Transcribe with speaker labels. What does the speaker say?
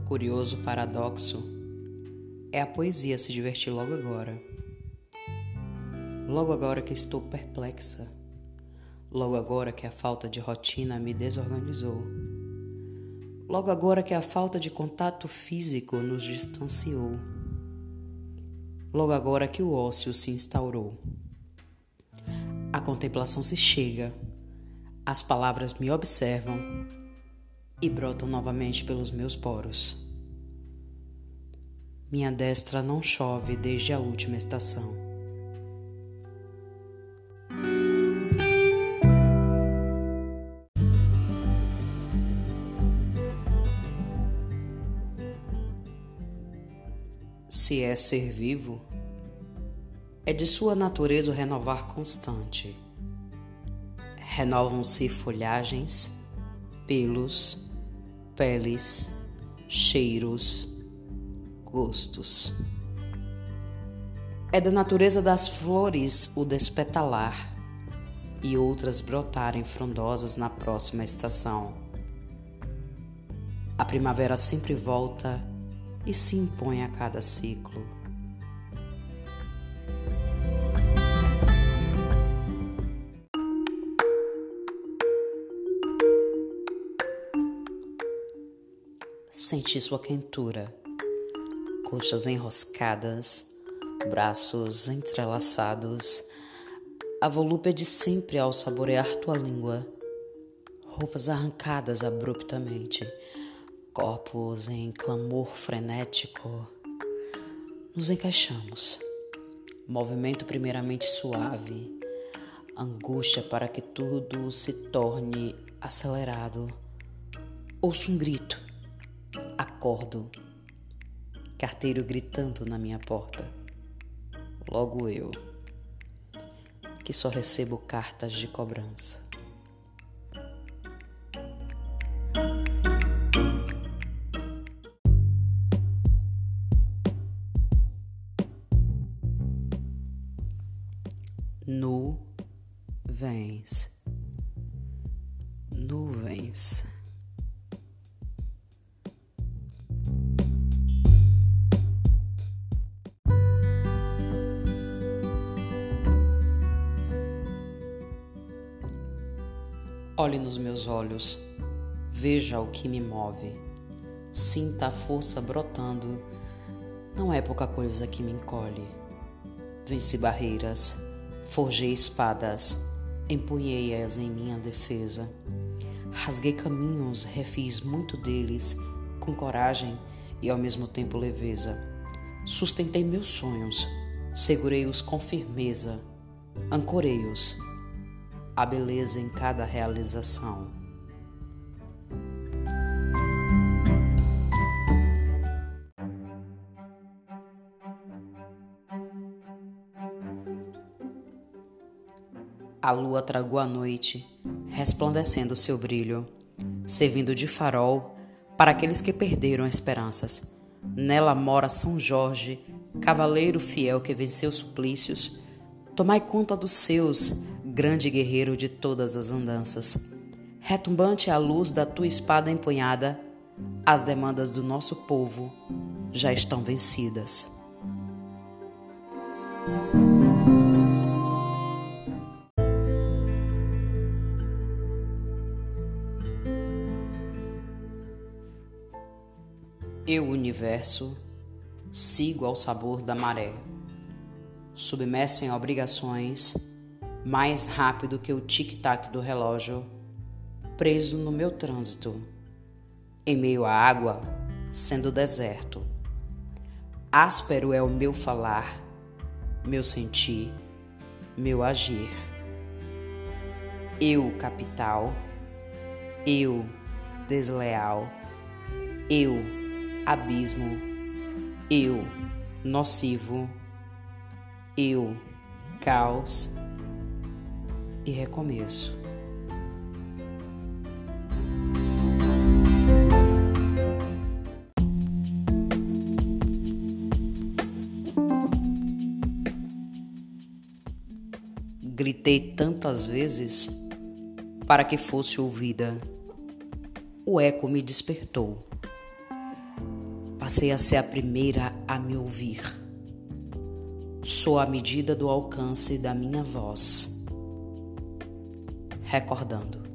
Speaker 1: curioso paradoxo é a poesia se divertir logo agora. Logo agora que estou perplexa. Logo agora que a falta de rotina me desorganizou. Logo agora que a falta de contato físico nos distanciou. Logo agora que o ócio se instaurou. A contemplação se chega, as palavras me observam e brotam novamente pelos meus poros. Minha destra não chove desde a última estação. Se é ser vivo, é de sua natureza o renovar constante. Renovam-se folhagens, pelos, peles, cheiros, gostos. É da natureza das flores o despetalar e outras brotarem frondosas na próxima estação. A primavera sempre volta e se impõe a cada ciclo. Senti sua quentura, coxas enroscadas, braços entrelaçados, a volúpia de sempre ao saborear tua língua, roupas arrancadas abruptamente, corpos em clamor frenético. Nos encaixamos. Movimento primeiramente suave, angústia para que tudo se torne acelerado. Ouço um grito Acordo, carteiro gritando na minha porta. Logo eu, que só recebo cartas de cobrança. Nuvens, nuvens. Olhe nos meus olhos, veja o que me move, sinta a força brotando, não é pouca coisa que me encolhe. Venci barreiras, forjei espadas, empunhei-as em minha defesa. Rasguei caminhos, refiz muito deles com coragem e ao mesmo tempo leveza. Sustentei meus sonhos, segurei-os com firmeza, ancorei-os a beleza em cada realização. A lua tragou a noite, resplandecendo seu brilho, servindo de farol para aqueles que perderam esperanças. Nela mora São Jorge, cavaleiro fiel que venceu suplícios. Tomai conta dos seus, grande guerreiro de todas as andanças. Retumbante à luz da tua espada empunhada, as demandas do nosso povo já estão vencidas. Eu, universo, sigo ao sabor da maré, submerso em obrigações mais rápido que o tic-tac do relógio, preso no meu trânsito, em meio à água, sendo deserto. Áspero é o meu falar, meu sentir, meu agir. Eu, capital, eu, desleal, eu, abismo, eu, nocivo, eu, caos e recomeço. Gritei tantas vezes para que fosse ouvida. O eco me despertou. Passei a ser a primeira a me ouvir. Sou a medida do alcance da minha voz recordando.